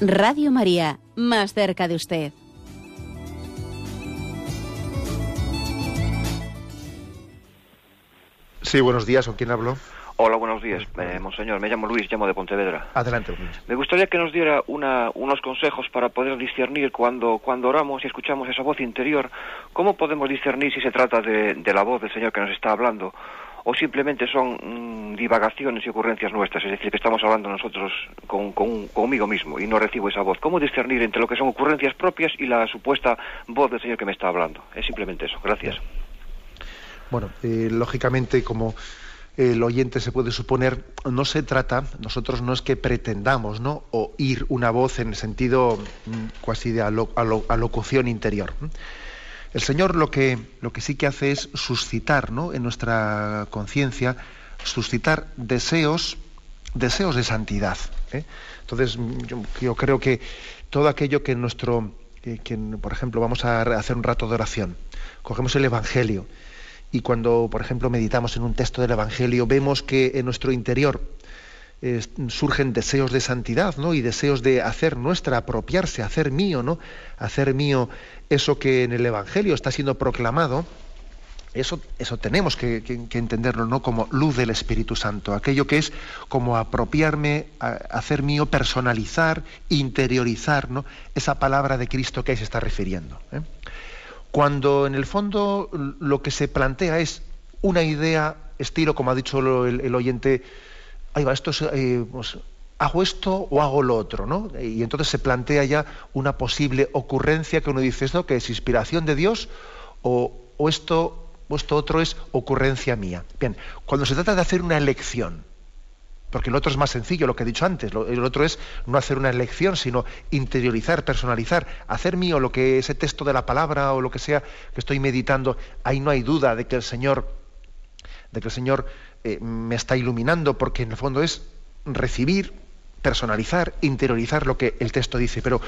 Radio María, más cerca de usted. Sí, buenos días, ¿con quién hablo? Hola, buenos días, eh, monseñor. Me llamo Luis, llamo de Pontevedra. Adelante, Luis. Me gustaría que nos diera unos consejos para poder discernir cuando, cuando oramos y escuchamos esa voz interior. ¿Cómo podemos discernir si se trata de, la voz del Señor que nos está hablando o simplemente son mm, divagaciones y ocurrencias nuestras? Es decir, que estamos hablando nosotros con, conmigo mismo y no recibo esa voz. ¿Cómo discernir entre lo que son ocurrencias propias y la supuesta voz del Señor que me está hablando? Es simplemente eso. Gracias. Bueno, eh, lógicamente, como el oyente se puede suponer, no se trata, nosotros no es que pretendamos ¿no? oír una voz en el sentido mm, casi de alocución interior. El Señor lo que, lo que sí que hace es suscitar ¿no? en nuestra conciencia, suscitar deseos, deseos de santidad. ¿eh? Entonces, yo, creo que todo aquello que nuestro, que, por ejemplo, vamos a hacer un rato de oración, cogemos el Evangelio, y cuando, por ejemplo, meditamos en un texto del Evangelio, vemos que en nuestro interior surgen deseos de santidad, ¿no? Y deseos de hacer nuestra, apropiarse, hacer mío, ¿no? Hacer mío eso que en el Evangelio está siendo proclamado. Eso, eso tenemos que, entenderlo, ¿no? Como luz del Espíritu Santo, aquello que es como apropiarme, hacer mío, personalizar, interiorizar, ¿no? Esa palabra de Cristo que ahí se está refiriendo. ¿eh? cuando en el fondo lo que se plantea es una idea, estilo, como ha dicho el, oyente, ahí va, esto eh, pues, hago esto o hago lo otro, ¿no? Y entonces se plantea ya una posible ocurrencia que uno dice, ¿esto que es inspiración de Dios o, esto, o esto otro es ocurrencia mía? Bien, cuando se trata de hacer una elección, porque el otro es más sencillo, lo que he dicho antes. El otro es no hacer una elección, sino interiorizar, personalizar, hacer mío lo que ese texto de la palabra o lo que sea que estoy meditando. Ahí no hay duda de que el Señor, de que el Señor eh, me está iluminando, porque en el fondo es recibir, personalizar, interiorizar lo que el texto dice, pero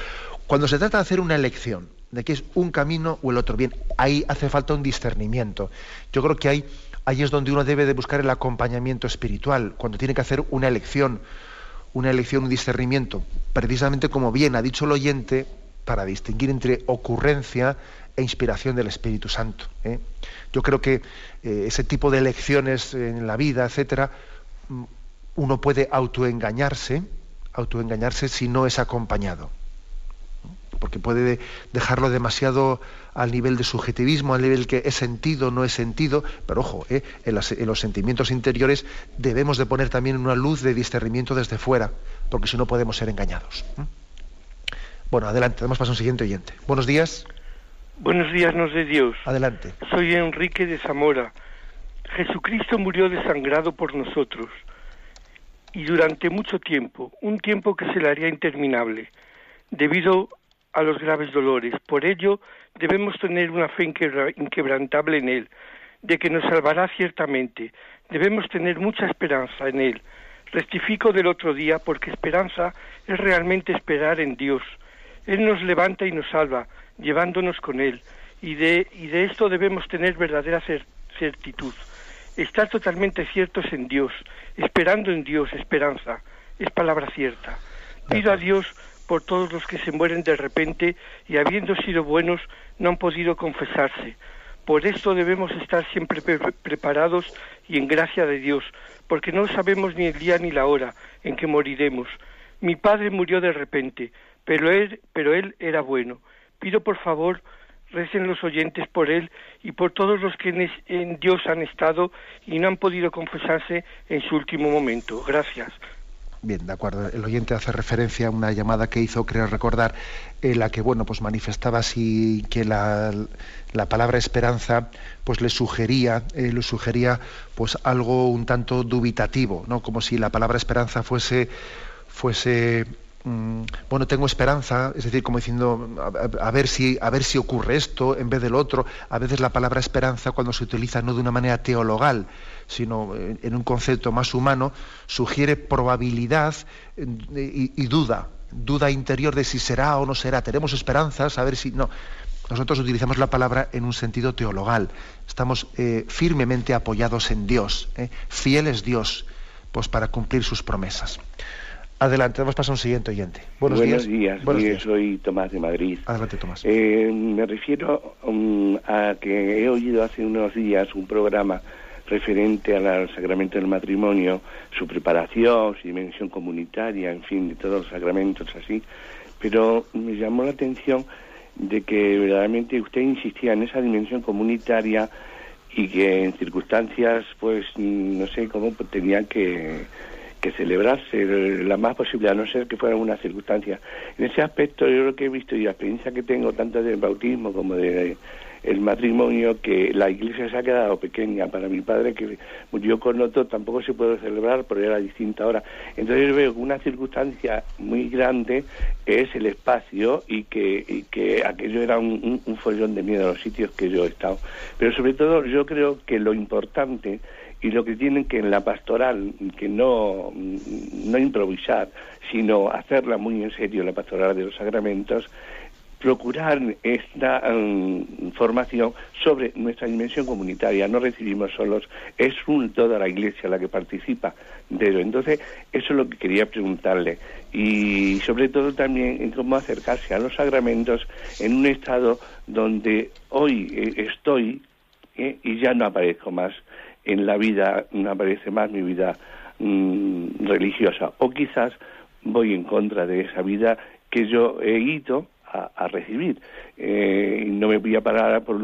cuando se trata de hacer una elección, de que es un camino o el otro, bien, ahí hace falta un discernimiento. Yo creo que ahí, ahí es donde uno debe de buscar el acompañamiento espiritual, cuando tiene que hacer una elección, una elección, un discernimiento, precisamente como bien ha dicho el oyente, para distinguir entre ocurrencia e inspiración del Espíritu Santo. ¿eh? Yo creo que eh, ese tipo de elecciones en la vida, etcétera, mm, uno puede autoengañarse, autoengañarse si no es acompañado. Porque puede dejarlo demasiado al nivel de subjetivismo, al nivel que es sentido, no es sentido, pero ojo, ¿eh? en, los sentimientos interiores debemos de poner también una luz de discernimiento desde fuera, porque si no podemos ser engañados. Bueno, adelante, damos paso a un siguiente oyente. Buenos días. Buenos días, nos de Dios. Adelante. Soy Enrique de Zamora. Jesucristo murió desangrado por nosotros y durante mucho tiempo, un tiempo que se le haría interminable, debido a los graves dolores. Por ello, debemos tener una fe inquebrantable en Él, de que nos salvará ciertamente. Debemos tener mucha esperanza en Él. Rectifico del otro día porque esperanza es realmente esperar en Dios. Él nos levanta y nos salva, llevándonos con Él. Y de, y de esto debemos tener verdadera certitud. Estar totalmente ciertos en Dios, esperando en Dios, esperanza, es palabra cierta. Pido a Dios por todos los que se mueren de repente y habiendo sido buenos no han podido confesarse. Por esto debemos estar siempre preparados y en gracia de Dios, porque no sabemos ni el día ni la hora en que moriremos. Mi padre murió de repente, pero él, pero él era bueno. Pido por favor recen los oyentes por él y por todos los que en, Dios han estado y no han podido confesarse en su último momento. Gracias. Bien, de acuerdo. El oyente hace referencia a una llamada que hizo, creo recordar, en la que bueno, pues manifestaba así que la, la palabra esperanza, pues le sugería, eh, le sugería, pues algo un tanto dubitativo, ¿no? Como si la palabra esperanza fuese, fuese bueno, tengo esperanza, es decir, como diciendo, a, ver si, a ver si ocurre esto en vez del otro. A veces la palabra esperanza, cuando se utiliza no de una manera teologal, sino en, un concepto más humano, sugiere probabilidad y, duda, duda interior de si será o no será. Tenemos esperanzas, a ver si no. Nosotros utilizamos la palabra en un sentido teologal. Estamos eh, firmemente apoyados en Dios. ¿eh? Fiel es Dios, pues para cumplir sus promesas. Adelante, vamos a pasar a un siguiente oyente. Buenos, días. Buenos días. Soy Tomás de Madrid. Adelante, Tomás. Eh, me refiero um, a que he oído hace unos días un programa referente al sacramento del matrimonio, su preparación, su dimensión comunitaria, en fin, de todos los sacramentos así, pero me llamó la atención de que verdaderamente usted insistía en esa dimensión comunitaria y que en circunstancias, pues, no sé cómo tenía que que celebrarse la más posible, a no ser que fuera una circunstancia. En ese aspecto, yo lo que he visto y la experiencia que tengo, tanto del bautismo como de, el matrimonio, que la iglesia se ha quedado pequeña. Para mi padre, que murió con otro, tampoco se puede celebrar, pero era distinta ahora. Entonces yo veo que una circunstancia muy grande es el espacio y que, que aquello era un, un follón de miedo a los sitios que yo he estado. Pero sobre todo yo creo que lo importante y lo que tienen que en la pastoral, que no, no improvisar, sino hacerla muy en serio, la pastoral de los sacramentos, procurar esta mm, formación sobre nuestra dimensión comunitaria. No recibimos solos, es un, toda la Iglesia la que participa de ello. Entonces, eso es lo que quería preguntarle. Y sobre todo también en cómo acercarse a los sacramentos en un estado donde hoy eh, estoy eh, y ya no aparezco más en la vida no aparece más mi vida mm, religiosa o quizás voy en contra de esa vida que yo he ido a, recibir. Eh, no me voy a parar por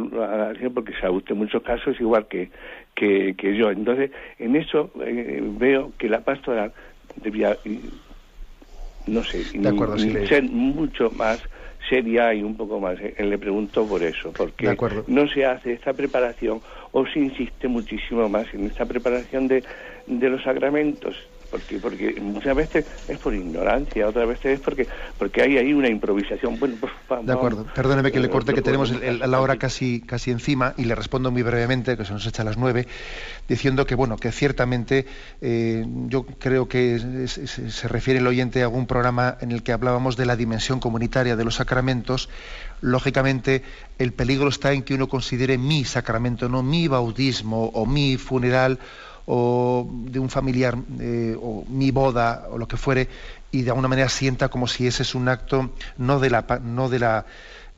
porque se gusta en muchos casos igual que, que, yo. Entonces, en eso eh, veo que la pastoral debía, no sé, ser mucho más seria y un poco más. Eh, le pregunto por eso, porque no se hace esta preparación o se insiste muchísimo más en esta preparación de, de los sacramentos porque porque muchas veces es por ignorancia, otras veces es porque porque hay ahí una improvisación. Bueno, pues, de acuerdo, perdóneme que le corte, que tenemos la hora casi casi encima y le respondo muy brevemente, que se nos echa a las nueve, diciendo que bueno que ciertamente eh, yo creo que se refiere el oyente a algún programa en el que hablábamos de la dimensión comunitaria de los sacramentos. Lógicamente, el peligro está en que uno considere mi sacramento, no mi bautismo o mi funeral o de un familiar eh, o mi boda o lo que fuere y de alguna manera sienta como si ese es un acto no de la no de la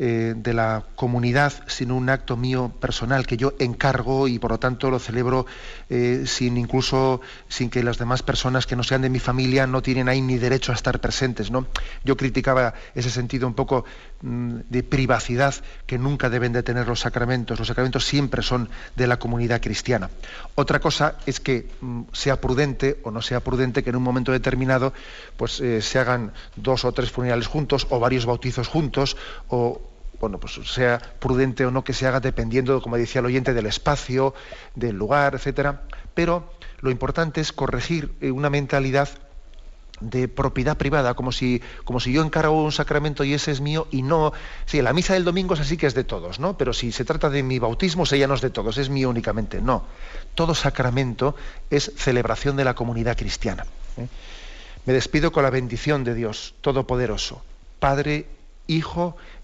eh, de la comunidad, sino un acto mío personal que yo encargo y por lo tanto lo celebro eh, sin incluso sin que las demás personas que no sean de mi familia no tienen ahí ni derecho a estar presentes. ¿no? Yo criticaba ese sentido un poco mm, de privacidad que nunca deben de tener los sacramentos. Los sacramentos siempre son de la comunidad cristiana. Otra cosa es que mm, sea prudente o no sea prudente que en un momento determinado pues eh, se hagan dos o tres funerales juntos o varios bautizos juntos o bueno, pues sea prudente o no que se haga dependiendo, como decía el oyente, del espacio, del lugar, etcétera. Pero lo importante es corregir eh, una mentalidad de propiedad privada, como si, como si yo encargo un sacramento y ese es mío y no... Sí, la misa del domingo es así que es de todos, ¿no? Pero si se trata de mi bautismo, ella no es de todos, es mío únicamente. No. Todo sacramento es celebración de la comunidad cristiana. ¿eh? Me despido con la bendición de Dios Todopoderoso, Padre, Hijo